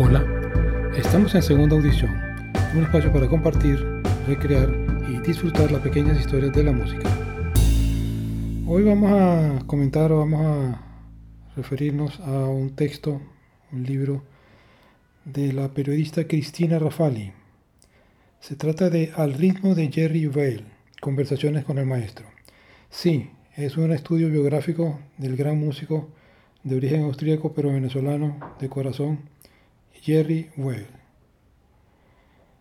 Hola, estamos en segunda audición, un espacio para compartir, recrear y disfrutar las pequeñas historias de la música. Hoy vamos a comentar o vamos a referirnos a un texto, un libro de la periodista Cristina Rafali. Se trata de Al ritmo de Jerry Vale, Conversaciones con el Maestro. Sí, es un estudio biográfico del gran músico de origen austríaco pero venezolano de corazón, Jerry Weil.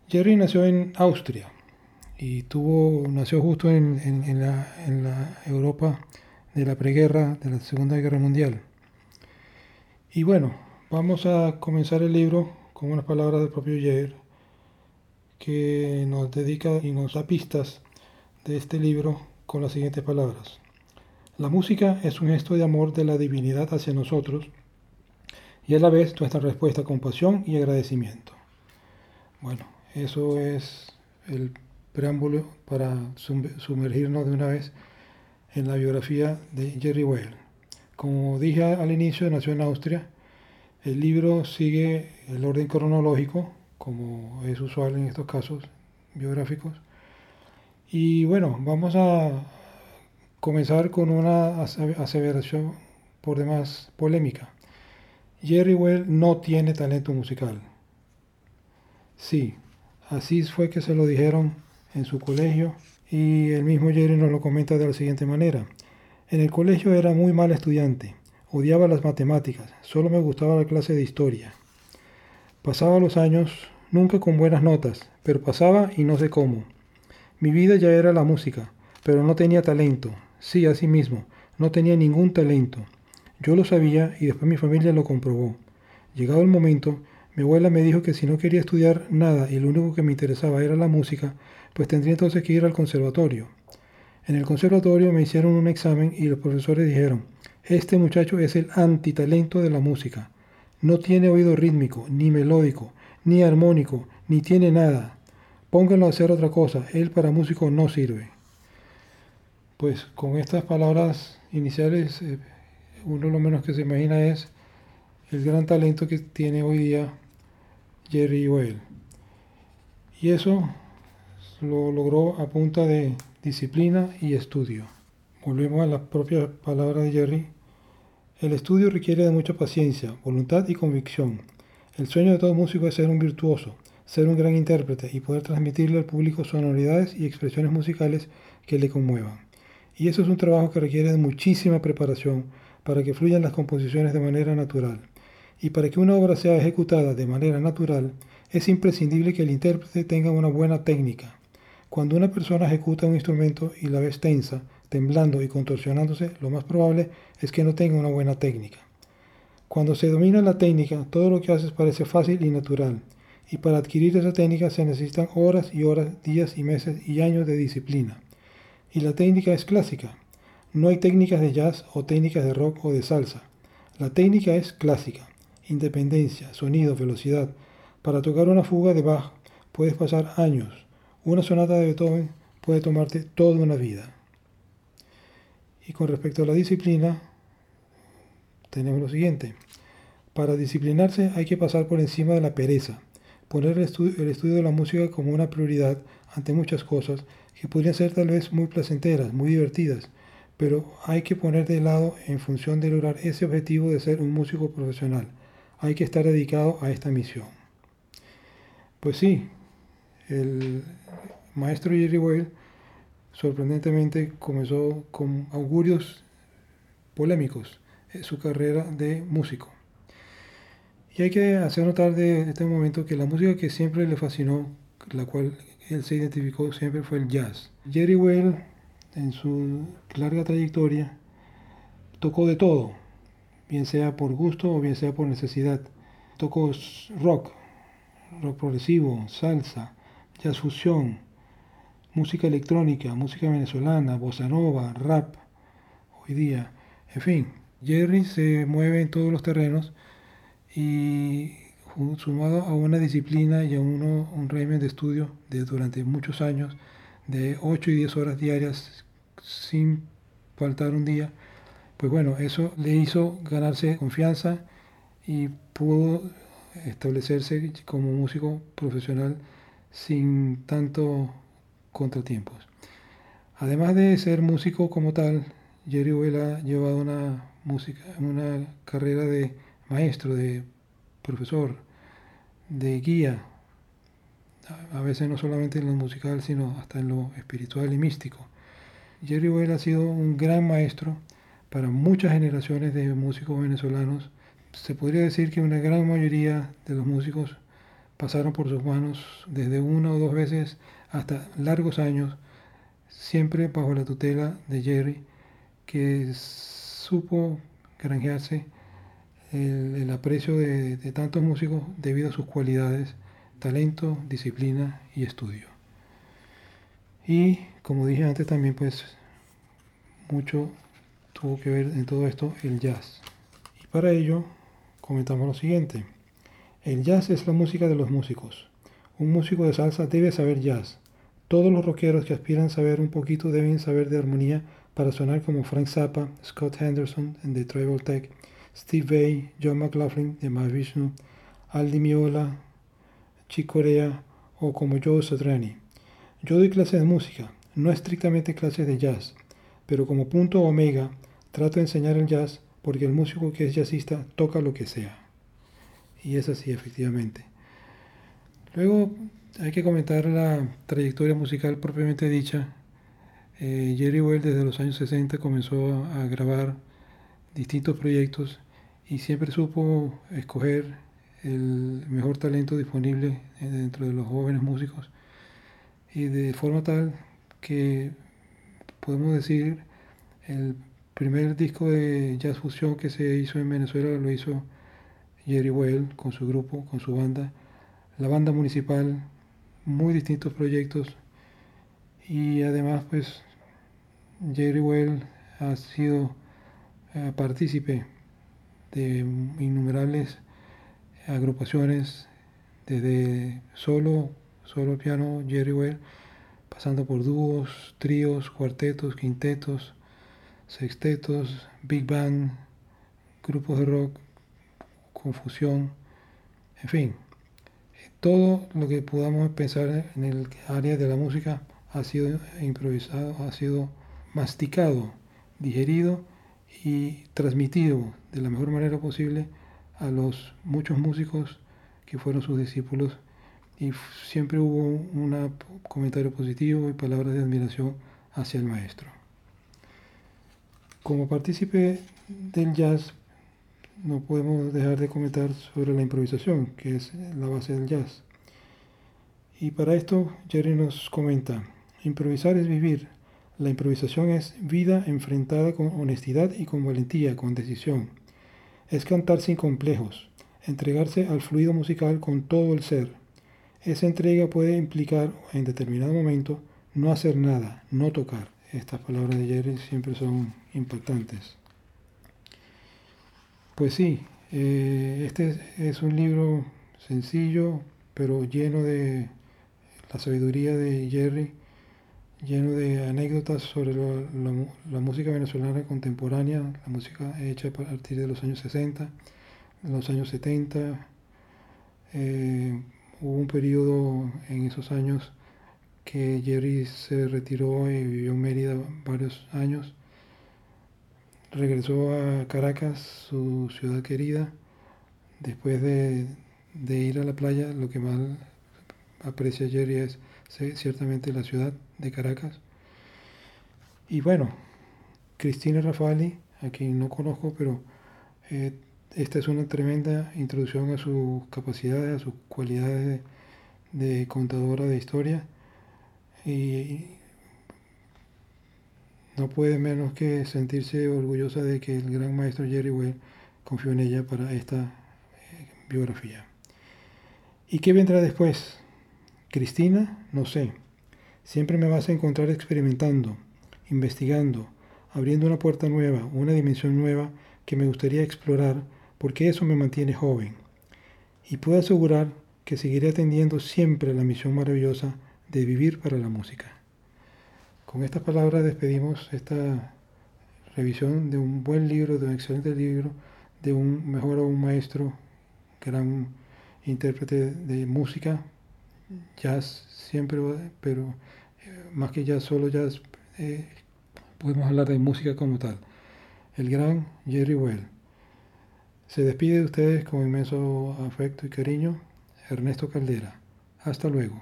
Jerry nació en Austria y tuvo, nació justo en, en, la, en, la, Europa de la preguerra, de la Segunda Guerra Mundial. Y bueno, vamos a comenzar el libro con unas palabras del propio Jerry que nos dedica y nos da pistas de este libro con las siguientes palabras. La música es un gesto de amor de la divinidad hacia nosotros y a la vez nuestra respuesta con pasión y agradecimiento. Bueno, eso es el preámbulo para sumergirnos de una vez en la biografía de Jerry Weil. Como dije al inicio, nació en Austria. El libro sigue el orden cronológico, como es usual en estos casos biográficos. Y bueno, vamos a comenzar con una aseveración por demás polémica. Jerry Well no tiene talento musical. Sí, así fue que se lo dijeron en su colegio y el mismo Jerry nos lo comenta de la siguiente manera. En el colegio era muy mal estudiante, odiaba las matemáticas, solo me gustaba la clase de historia. Pasaba los años, nunca con buenas notas, pero pasaba y no sé cómo. Mi vida ya era la música, pero no tenía talento, Sí, así mismo, no tenía ningún talento. Yo lo sabía y después mi familia lo comprobó. Llegado el momento, mi abuela me dijo que si no quería estudiar nada y lo único que me interesaba era la música, pues tendría entonces que ir al conservatorio. En el conservatorio me hicieron un examen y los profesores dijeron, este muchacho es el antitalento de la música. No tiene oído rítmico, ni melódico, ni armónico, ni tiene nada. Pónganlo a hacer otra cosa, él para músico no sirve. Pues con estas palabras iniciales, eh, uno lo menos que se imagina es el gran talento que tiene hoy día Jerry Well. Y eso lo logró a punta de disciplina y estudio. Volvemos a la propia palabra de Jerry. El estudio requiere de mucha paciencia, voluntad y convicción. El sueño de todo músico es ser un virtuoso, ser un gran intérprete y poder transmitirle al público sonoridades y expresiones musicales que le conmuevan. Y eso es un trabajo que requiere de muchísima preparación para que fluyan las composiciones de manera natural. Y para que una obra sea ejecutada de manera natural, es imprescindible que el intérprete tenga una buena técnica. Cuando una persona ejecuta un instrumento y la ves tensa, temblando y contorsionándose, lo más probable es que no tenga una buena técnica. Cuando se domina la técnica, todo lo que haces parece fácil y natural, y para adquirir esa técnica se necesitan horas y horas, días y meses y años de disciplina y la técnica es clásica. No hay técnicas de jazz o técnicas de rock o de salsa. La técnica es clásica. Independencia, sonido, velocidad. Para tocar una fuga de Bach puedes pasar años. Una sonata de Beethoven puede tomarte toda una vida. Y con respecto a la disciplina, tenemos lo siguiente. Para disciplinarse hay que pasar por encima de la pereza, poner el el estudio de la música como una prioridad ante muchas cosas que podrían ser tal vez muy placenteras, muy divertidas, pero hay que poner de lado en función de lograr ese objetivo de ser un músico profesional. Hay que estar dedicado a esta misión. Pues sí, el maestro Jerry Weil sorprendentemente comenzó con augurios polémicos en su carrera de músico. Y hay que hacer notar de este momento que la música que siempre le fascinó, la cual él se identificó siempre fue el jazz. Jerry Well, en su larga trayectoria, tocó de todo, bien sea por gusto o bien sea por necesidad. Tocó rock, rock progresivo, salsa, jazz fusión, música electrónica, música venezolana, bossa nova, rap, hoy día, en fin. Jerry se mueve en todos los terrenos y sumado a una disciplina y a uno, un régimen de estudio de durante muchos años, de 8 y 10 horas diarias sin faltar un día, pues bueno, eso le hizo ganarse confianza y pudo establecerse como músico profesional sin tanto contratiempos. Además de ser músico como tal, Jerry Well ha llevado una música, una carrera de maestro, de profesor, de guía, a veces no solamente en lo musical, sino hasta en lo espiritual y místico. Jerry Well ha sido un gran maestro para muchas generaciones de músicos venezolanos. Se podría decir que una gran mayoría de los músicos pasaron por sus manos desde una o dos veces hasta largos años, siempre bajo la tutela de Jerry, que supo granjearse el, aprecio de, de tantos músicos debido a sus cualidades, talento, disciplina y estudio. Y como dije antes también, pues mucho tuvo que ver en todo esto el jazz. Y para ello comentamos lo siguiente. El jazz es la música de los músicos. Un músico de salsa debe saber jazz. Todos los rockeros que aspiran a saber un poquito deben saber de armonía para sonar como Frank Zappa, Scott Henderson en The Tribal Tech, Steve Vai, John McLaughlin de Mahavishnu, Aldi Miola, Chick Corea o como Joe Satriani. Yo doy clases de música, no estrictamente clases de jazz, pero como punto omega trato de enseñar el jazz porque el músico que es jazzista toca lo que sea. Y es así, efectivamente. Luego hay que comentar la trayectoria musical propiamente dicha. Eh, Jerry Well desde los años 60 comenzó a grabar distintos proyectos y siempre supo escoger el mejor talento disponible dentro de los jóvenes músicos. Y de forma tal que podemos decir el primer disco de jazz fusión que se hizo en Venezuela lo hizo Jerry Well con su grupo, con su banda, la banda municipal, muy distintos proyectos. Y además pues Jerry Well ha sido eh, partícipe de innumerables agrupaciones desde solo, solo piano Jerry Well pasando por dúos, tríos, cuartetos, quintetos, sextetos, big band, grupos de rock, confusión, en fin, todo lo que podamos pensar en el área de la música ha sido improvisado, ha sido masticado, digerido y transmitido de la mejor manera posible a los muchos músicos que fueron sus discípulos y siempre hubo un comentario positivo y palabras de admiración hacia el maestro. Como partícipe del jazz, no podemos dejar de comentar sobre la improvisación, que es la base del jazz. Y para esto Jerry nos comenta, improvisar es vivir, la improvisación es vida enfrentada con honestidad y con valentía, con decisión. Es cantar sin complejos, entregarse al fluido musical con todo el ser, esa entrega puede implicar en determinado momento no hacer nada, no tocar. Estas palabras de Jerry siempre son impactantes. Pues sí, eh, este es un libro sencillo, pero lleno de la sabiduría de Jerry, lleno de anécdotas sobre la, música venezolana contemporánea, la música hecha a partir de los años 60, los años 70, Hubo un periodo en esos años que Jerry se retiró y vivió en Mérida varios años. Regresó a Caracas, su ciudad querida. Después de, ir a la playa, lo que más aprecia Jerry es ciertamente la ciudad de Caracas. Y bueno, Cristina Rafali, a quien no conozco, pero eh, esta es una tremenda introducción a sus capacidades, a sus cualidades de, contadora de historia y no puede menos que sentirse orgullosa de que el gran maestro Jerry Well confió en ella para esta eh, biografía. ¿Y qué vendrá después? Cristina, no sé. Siempre me vas a encontrar experimentando, investigando, abriendo una puerta nueva, una dimensión nueva que me gustaría explorar porque eso me mantiene joven. Y puedo asegurar que seguiré atendiendo siempre la misión maravillosa de vivir para la música. Con estas palabras despedimos esta revisión de un buen libro, de un excelente libro, de un mejor o un maestro, gran intérprete de música, jazz siempre, pero eh, más que jazz, solo jazz, eh, podemos hablar de música como tal. El gran Jerry Well. Se despide de ustedes con inmenso afecto y cariño, Ernesto Caldera. Hasta luego.